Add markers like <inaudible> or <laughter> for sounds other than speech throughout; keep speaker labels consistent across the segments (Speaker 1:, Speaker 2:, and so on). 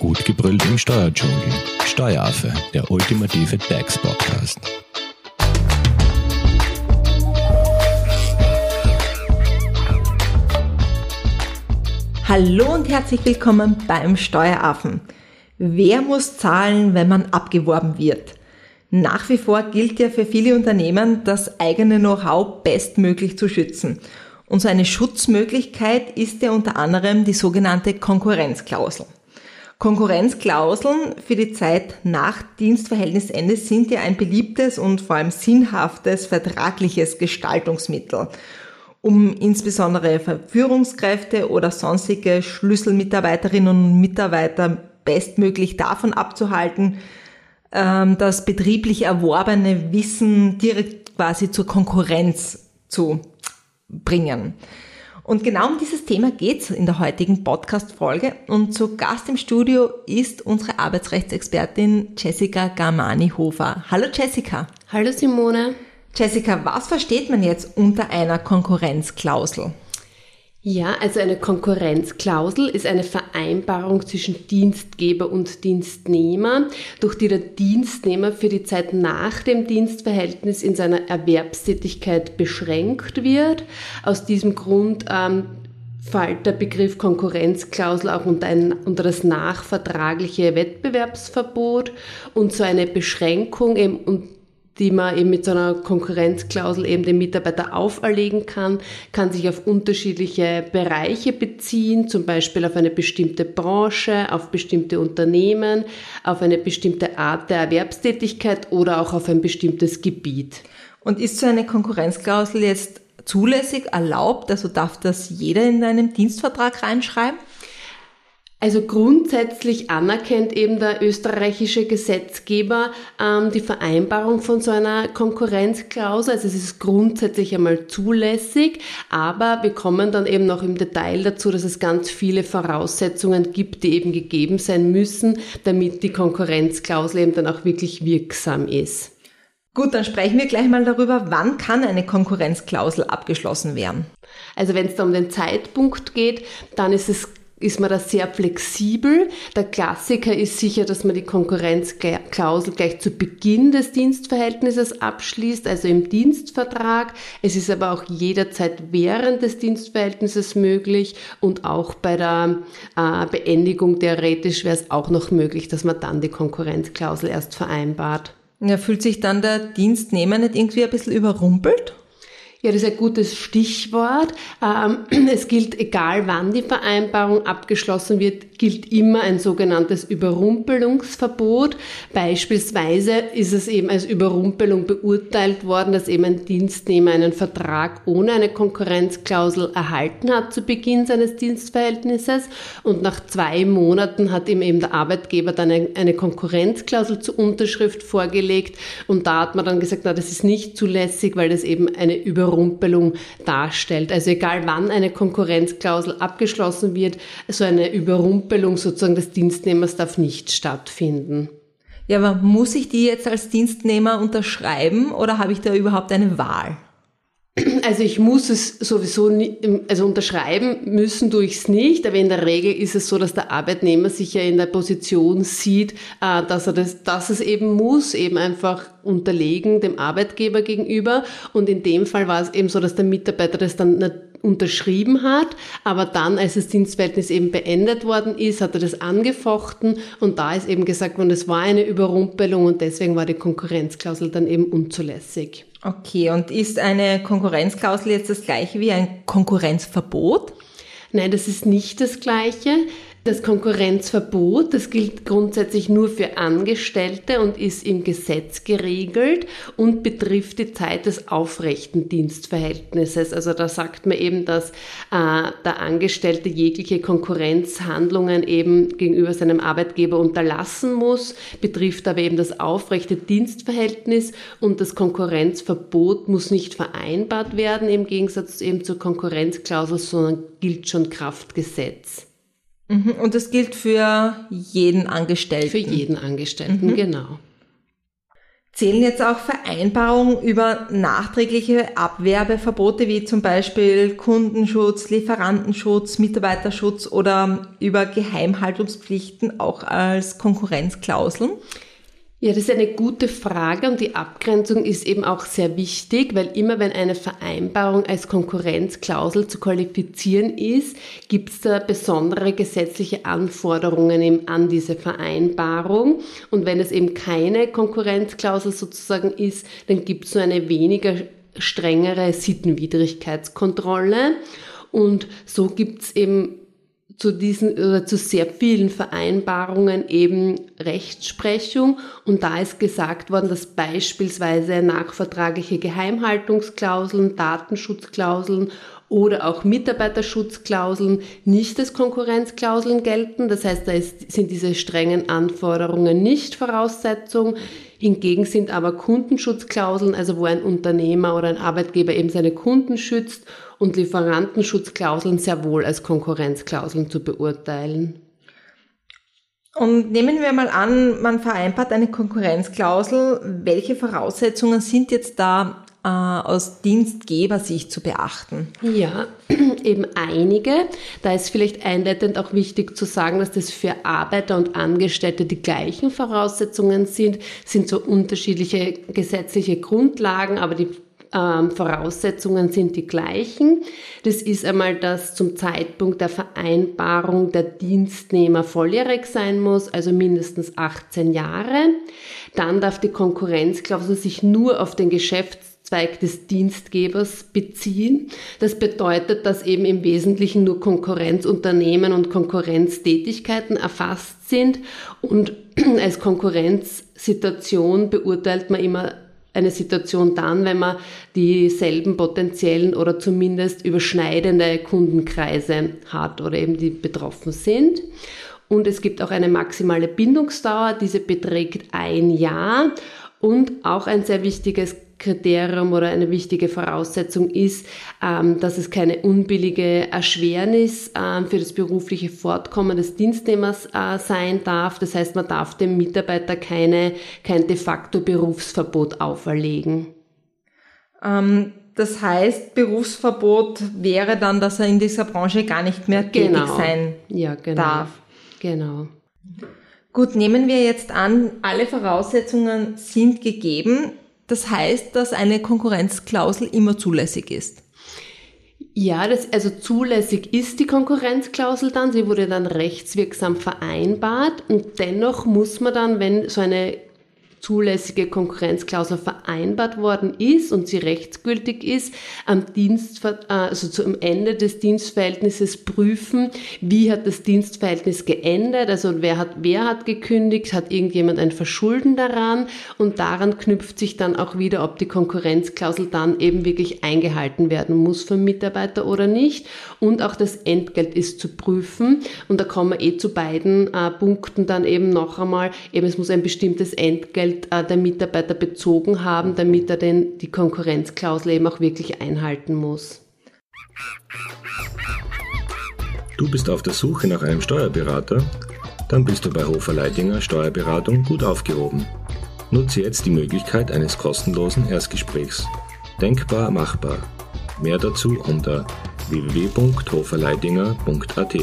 Speaker 1: Gut gebrüllt im Steuerdschungel. Steueraffe, der ultimative DAX-Podcast.
Speaker 2: Hallo und herzlich willkommen beim Steueraffen. Wer muss zahlen, wenn man abgeworben wird? Nach wie vor gilt ja für viele Unternehmen, das eigene Know-how bestmöglich zu schützen. Und so eine Schutzmöglichkeit ist ja unter anderem die sogenannte Konkurrenzklausel. Konkurrenzklauseln für die Zeit nach Dienstverhältnisende sind ja ein beliebtes und vor allem sinnhaftes vertragliches Gestaltungsmittel, um insbesondere Verführungskräfte oder sonstige Schlüsselmitarbeiterinnen und Mitarbeiter bestmöglich davon abzuhalten, ähm, das betrieblich erworbene Wissen direkt quasi zur Konkurrenz zu bringen. Und genau um dieses Thema geht's in der heutigen Podcast-Folge. Und zu Gast im Studio ist unsere Arbeitsrechtsexpertin Jessica Garmani-Hofer. Hallo Jessica.
Speaker 3: Hallo Simone.
Speaker 2: Jessica, was versteht man jetzt unter einer Konkurrenzklausel?
Speaker 3: Ja, also eine Konkurrenzklausel ist eine Vereinbarung zwischen Dienstgeber und Dienstnehmer, durch die der Dienstnehmer für die Zeit nach dem Dienstverhältnis in seiner Erwerbstätigkeit beschränkt wird. Aus diesem Grund ähm, fällt der Begriff Konkurrenzklausel auch unter, ein, unter das nachvertragliche Wettbewerbsverbot und so eine Beschränkung eben und die man eben mit so einer Konkurrenzklausel eben dem Mitarbeiter auferlegen kann, kann sich auf unterschiedliche Bereiche beziehen, zum Beispiel auf eine bestimmte Branche, auf bestimmte Unternehmen, auf eine bestimmte Art der Erwerbstätigkeit oder auch auf ein bestimmtes Gebiet.
Speaker 2: Und ist so eine Konkurrenzklausel jetzt zulässig, erlaubt? Also darf das jeder in einen Dienstvertrag reinschreiben?
Speaker 3: Also grundsätzlich anerkennt eben der österreichische Gesetzgeber ähm, die Vereinbarung von so einer Konkurrenzklausel. Also es ist grundsätzlich einmal zulässig, aber wir kommen dann eben noch im Detail dazu, dass es ganz viele Voraussetzungen gibt, die eben gegeben sein müssen, damit die Konkurrenzklausel eben dann auch wirklich wirksam ist.
Speaker 2: Gut, dann sprechen wir gleich mal darüber, wann kann eine Konkurrenzklausel abgeschlossen werden.
Speaker 3: Also wenn es da um den Zeitpunkt geht, dann ist es ist man da sehr flexibel. Der Klassiker ist sicher, dass man die Konkurrenzklausel gleich zu Beginn des Dienstverhältnisses abschließt, also im Dienstvertrag. Es ist aber auch jederzeit während des Dienstverhältnisses möglich und auch bei der äh, Beendigung theoretisch wäre es auch noch möglich, dass man dann die Konkurrenzklausel erst vereinbart.
Speaker 2: Ja, fühlt sich dann der Dienstnehmer nicht irgendwie ein bisschen überrumpelt?
Speaker 3: Ja, das ist ein gutes Stichwort. Ähm, <clears throat> es gilt, egal wann die Vereinbarung abgeschlossen wird, gilt immer ein sogenanntes Überrumpelungsverbot. Beispielsweise ist es eben als Überrumpelung beurteilt worden, dass eben ein Dienstnehmer einen Vertrag ohne eine Konkurrenzklausel erhalten hat zu Beginn seines Dienstverhältnisses und nach zwei Monaten hat ihm eben der Arbeitgeber dann eine Konkurrenzklausel zur Unterschrift vorgelegt und da hat man dann gesagt, na, das ist nicht zulässig, weil das eben eine Überrumpelung Überrumpelung darstellt. Also egal wann eine Konkurrenzklausel abgeschlossen wird, so eine Überrumpelung sozusagen des Dienstnehmers darf nicht stattfinden.
Speaker 2: Ja, aber muss ich die jetzt als Dienstnehmer unterschreiben oder habe ich da überhaupt eine Wahl?
Speaker 3: Also ich muss es sowieso nie, also unterschreiben müssen tue ich es nicht, aber in der Regel ist es so, dass der Arbeitnehmer sich ja in der Position sieht, äh, dass er das, dass es eben muss, eben einfach unterlegen dem Arbeitgeber gegenüber. Und in dem Fall war es eben so, dass der Mitarbeiter das dann nicht unterschrieben hat, aber dann, als das Dienstverhältnis eben beendet worden ist, hat er das angefochten und da ist eben gesagt worden, es war eine Überrumpelung und deswegen war die Konkurrenzklausel dann eben unzulässig.
Speaker 2: Okay, und ist eine Konkurrenzklausel jetzt das gleiche wie ein Konkurrenzverbot?
Speaker 3: Nein, das ist nicht das gleiche. Das Konkurrenzverbot, das gilt grundsätzlich nur für Angestellte und ist im Gesetz geregelt und betrifft die Zeit des aufrechten Dienstverhältnisses. Also da sagt man eben, dass äh, der Angestellte jegliche Konkurrenzhandlungen eben gegenüber seinem Arbeitgeber unterlassen muss, betrifft aber eben das aufrechte Dienstverhältnis und das Konkurrenzverbot muss nicht vereinbart werden im Gegensatz eben zur Konkurrenzklausel, sondern gilt schon Kraftgesetz.
Speaker 2: Mhm. Und das gilt für jeden Angestellten?
Speaker 3: Für jeden Angestellten, mhm. genau.
Speaker 2: Zählen jetzt auch Vereinbarungen über nachträgliche Abwerbeverbote wie zum Beispiel Kundenschutz, Lieferantenschutz, Mitarbeiterschutz oder über Geheimhaltungspflichten auch als Konkurrenzklauseln?
Speaker 3: Ja, das ist eine gute Frage und die Abgrenzung ist eben auch sehr wichtig, weil immer wenn eine Vereinbarung als Konkurrenzklausel zu qualifizieren ist, gibt es da besondere gesetzliche Anforderungen eben an diese Vereinbarung. Und wenn es eben keine Konkurrenzklausel sozusagen ist, dann gibt es so eine weniger strengere Sittenwidrigkeitskontrolle. Und so gibt es eben zu diesen oder zu sehr vielen Vereinbarungen eben Rechtsprechung. Und da ist gesagt worden, dass beispielsweise nachvertragliche Geheimhaltungsklauseln, Datenschutzklauseln oder auch Mitarbeiterschutzklauseln nicht als Konkurrenzklauseln gelten. Das heißt, da ist, sind diese strengen Anforderungen nicht Voraussetzung. Hingegen sind aber Kundenschutzklauseln, also wo ein Unternehmer oder ein Arbeitgeber eben seine Kunden schützt und Lieferantenschutzklauseln sehr wohl als Konkurrenzklauseln zu beurteilen.
Speaker 2: Und nehmen wir mal an, man vereinbart eine Konkurrenzklausel. Welche Voraussetzungen sind jetzt da äh, aus Dienstgebersicht zu beachten?
Speaker 3: Ja, <clears throat> eben einige. Da ist vielleicht einleitend auch wichtig zu sagen, dass das für Arbeiter und Angestellte die gleichen Voraussetzungen sind, sind so unterschiedliche gesetzliche Grundlagen, aber die ähm, Voraussetzungen sind die gleichen. Das ist einmal, dass zum Zeitpunkt der Vereinbarung der Dienstnehmer volljährig sein muss, also mindestens 18 Jahre. Dann darf die Konkurrenzklausel sich nur auf den Geschäftszweig des Dienstgebers beziehen. Das bedeutet, dass eben im Wesentlichen nur Konkurrenzunternehmen und Konkurrenztätigkeiten erfasst sind und <clears throat> als Konkurrenzsituation beurteilt man immer eine Situation dann, wenn man dieselben potenziellen oder zumindest überschneidende Kundenkreise hat oder eben die betroffen sind. Und es gibt auch eine maximale Bindungsdauer, diese beträgt ein Jahr. Und auch ein sehr wichtiges Kriterium oder eine wichtige Voraussetzung ist, ähm, dass es keine unbillige Erschwernis ähm, für das berufliche Fortkommen des Dienstnehmers äh, sein darf. Das heißt, man darf dem Mitarbeiter keine, kein de facto Berufsverbot auferlegen.
Speaker 2: Ähm, das heißt, Berufsverbot wäre dann, dass er in dieser Branche gar nicht mehr tätig
Speaker 3: genau.
Speaker 2: sein
Speaker 3: ja, genau.
Speaker 2: darf.
Speaker 3: Genau.
Speaker 2: Gut, nehmen wir jetzt an, alle Voraussetzungen sind gegeben. Das heißt, dass eine Konkurrenzklausel immer zulässig ist.
Speaker 3: Ja, das, also zulässig ist die Konkurrenzklausel dann. Sie wurde dann rechtswirksam vereinbart und dennoch muss man dann, wenn so eine zulässige Konkurrenzklausel vereinbart worden ist und sie rechtsgültig ist, am Dienst, also zum Ende des Dienstverhältnisses prüfen, wie hat das Dienstverhältnis geändert, also wer hat, wer hat gekündigt, hat irgendjemand ein Verschulden daran und daran knüpft sich dann auch wieder, ob die Konkurrenzklausel dann eben wirklich eingehalten werden muss vom Mitarbeiter oder nicht. Und auch das Entgelt ist zu prüfen und da kommen wir eh zu beiden äh, Punkten dann eben noch einmal, eben es muss ein bestimmtes Entgelt Geld äh, der Mitarbeiter bezogen haben, damit er denn die Konkurrenzklausel eben auch wirklich einhalten muss.
Speaker 1: Du bist auf der Suche nach einem Steuerberater? Dann bist du bei Hofer Leidinger Steuerberatung gut aufgehoben. Nutze jetzt die Möglichkeit eines kostenlosen Erstgesprächs. Denkbar machbar. Mehr dazu unter www.hoferleidinger.at.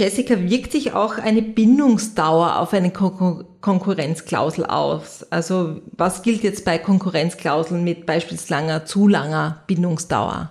Speaker 2: Jessica, wirkt sich auch eine Bindungsdauer auf eine Kon Konkurrenzklausel aus? Also was gilt jetzt bei Konkurrenzklauseln mit beispielsweise langer, zu langer Bindungsdauer?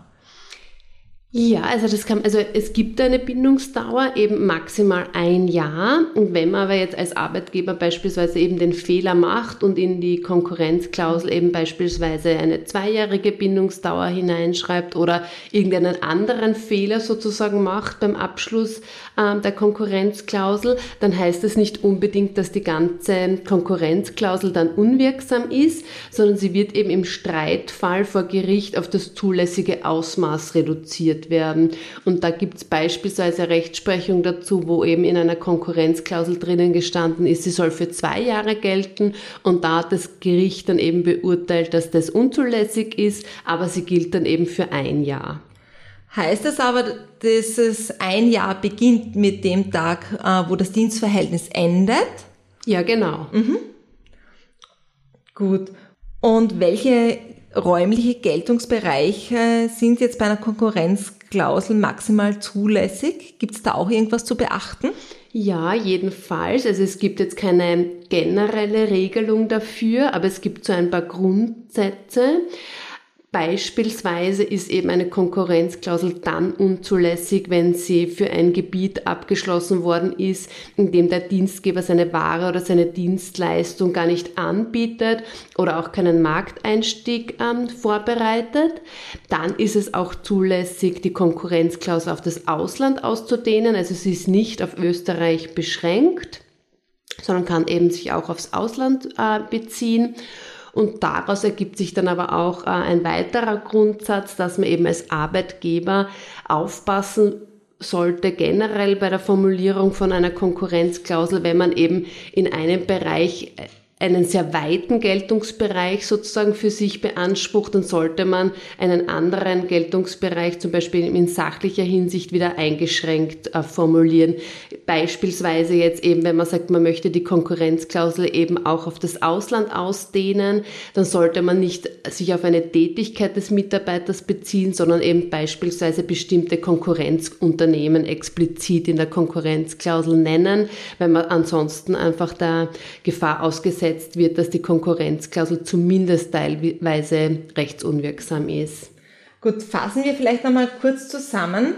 Speaker 3: Ja, also das kann, also es gibt eine Bindungsdauer, eben maximal ein Jahr. Und wenn man aber jetzt als Arbeitgeber beispielsweise eben den Fehler macht und in die Konkurrenzklausel eben beispielsweise eine zweijährige Bindungsdauer hineinschreibt oder irgendeinen anderen Fehler sozusagen macht beim Abschluss äh, der Konkurrenzklausel, dann heißt es nicht unbedingt, dass die ganze Konkurrenzklausel dann unwirksam ist, sondern sie wird eben im Streitfall vor Gericht auf das zulässige Ausmaß reduziert diskutiert werden. Und da gibt es beispielsweise Rechtsprechung dazu, wo eben in einer Konkurrenzklausel drinnen gestanden ist, sie soll für zwei Jahre gelten und da hat das Gericht dann eben beurteilt, dass das unzulässig ist, aber sie gilt dann eben für ein Jahr.
Speaker 2: Heißt das aber, dass es ein Jahr beginnt mit dem Tag, äh, wo das Dienstverhältnis endet?
Speaker 3: Ja, genau.
Speaker 2: Mhm. Gut. Und welche räumliche Geltungsbereiche sind jetzt bei einer Konkurrenzklausel maximal zulässig? Gibt es da auch irgendwas zu beachten?
Speaker 3: Ja, jedenfalls. Also es gibt jetzt keine generelle Regelung dafür, aber es gibt so ein paar Grundsätze. Beispielsweise ist eben eine Konkurrenzklausel dann unzulässig, wenn sie für ein Gebiet abgeschlossen worden ist, in dem der Dienstgeber seine Ware oder seine Dienstleistung gar nicht anbietet oder auch keinen Markteinstieg ähm, vorbereitet. Dann ist es auch zulässig, die Konkurrenzklausel auf das Ausland auszudehnen. Also sie ist nicht auf Österreich beschränkt, sondern kann eben sich auch aufs Ausland äh, beziehen. Und daraus ergibt sich dann aber auch äh, ein weiterer Grundsatz, dass man eben als Arbeitgeber aufpassen sollte generell bei der Formulierung von einer Konkurrenzklausel, wenn man eben in einem Bereich äh, einen sehr weiten Geltungsbereich sozusagen für sich beansprucht, dann sollte man einen anderen Geltungsbereich zum Beispiel in sachlicher Hinsicht wieder eingeschränkt äh, formulieren. Beispielsweise jetzt eben, wenn man sagt, man möchte die Konkurrenzklausel eben auch auf das Ausland ausdehnen, dann sollte man nicht sich auf eine Tätigkeit des Mitarbeiters beziehen, sondern eben beispielsweise bestimmte Konkurrenzunternehmen explizit in der Konkurrenzklausel nennen, weil man ansonsten einfach der Gefahr ausgesetzt gesetzt wird, dass die Konkurrenzklausel zumindest teilweise rechtsunwirksam ist.
Speaker 2: Gut, fassen wir vielleicht nochmal kurz zusammen.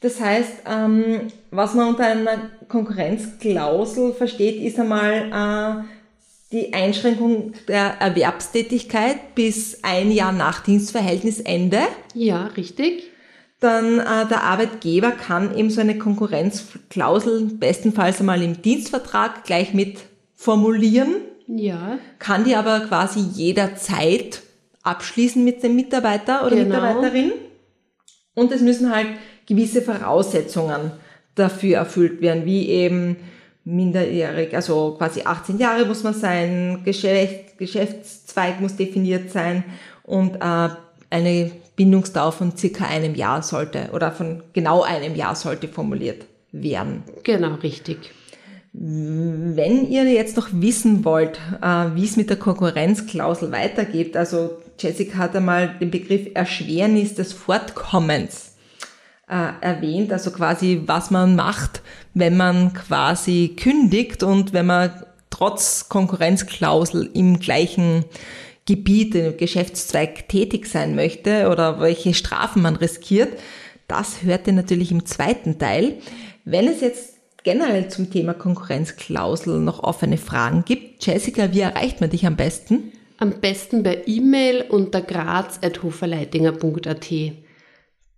Speaker 2: Das heißt, ähm, was man unter einer Konkurrenzklausel versteht, ist einmal äh, die Einschränkung der Erwerbstätigkeit bis ein Jahr nach Dienstverhältnisende.
Speaker 3: Ja, richtig.
Speaker 2: Dann äh, der Arbeitgeber kann eben so eine Konkurrenzklausel bestenfalls einmal im Dienstvertrag gleich mit formulieren.
Speaker 3: Ja.
Speaker 2: Kann die aber quasi jederzeit abschließen mit dem Mitarbeiter oder genau. Mitarbeiterin. Und es müssen halt gewisse Voraussetzungen dafür erfüllt werden, wie eben minderjährig, also quasi 18 Jahre muss man sein, Geschäft, Geschäftszweig muss definiert sein und äh, eine Bindungsdauer von circa einem Jahr sollte oder von genau einem Jahr sollte formuliert werden.
Speaker 3: Genau, richtig.
Speaker 2: Wenn ihr jetzt noch wissen wollt, äh, wie es mit der Konkurrenzklausel weitergeht, also Jessica hat einmal den Begriff Erschwernis des Fortkommens äh, erwähnt, also quasi was man macht, wenn man quasi kündigt und wenn man trotz Konkurrenzklausel im gleichen Gebiet, im Geschäftszweig tätig sein möchte oder welche Strafen man riskiert. Das hört ihr natürlich im zweiten Teil. Wenn es jetzt generell zum Thema Konkurrenzklausel noch offene Fragen gibt, Jessica, wie erreicht man dich am besten?
Speaker 3: Am besten per E-Mail unter graz.hoferleitinger.at.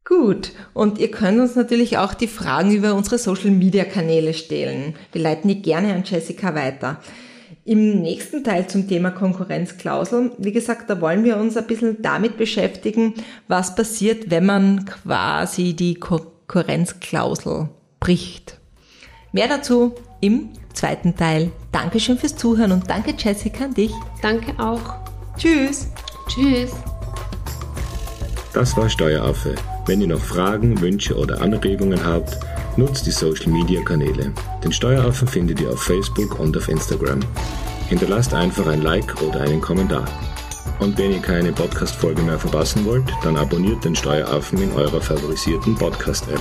Speaker 2: Gut, und ihr könnt uns natürlich auch die Fragen über unsere Social-Media-Kanäle stellen. Wir leiten die gerne an Jessica weiter. Im nächsten Teil zum Thema Konkurrenzklausel, wie gesagt, da wollen wir uns ein bisschen damit beschäftigen, was passiert, wenn man quasi die Konkurrenzklausel bricht. Mehr dazu im zweiten Teil. Dankeschön fürs Zuhören und danke Jessica an dich.
Speaker 3: Danke auch.
Speaker 2: Tschüss.
Speaker 3: Tschüss.
Speaker 1: Das war Steueraffe. Wenn ihr noch Fragen, Wünsche oder Anregungen habt, nutzt die Social Media Kanäle. Den Steueraffen findet ihr auf Facebook und auf Instagram. Hinterlasst einfach ein Like oder einen Kommentar. Und wenn ihr keine Podcast-Folge mehr verpassen wollt, dann abonniert den Steueraffen in eurer favorisierten Podcast-App.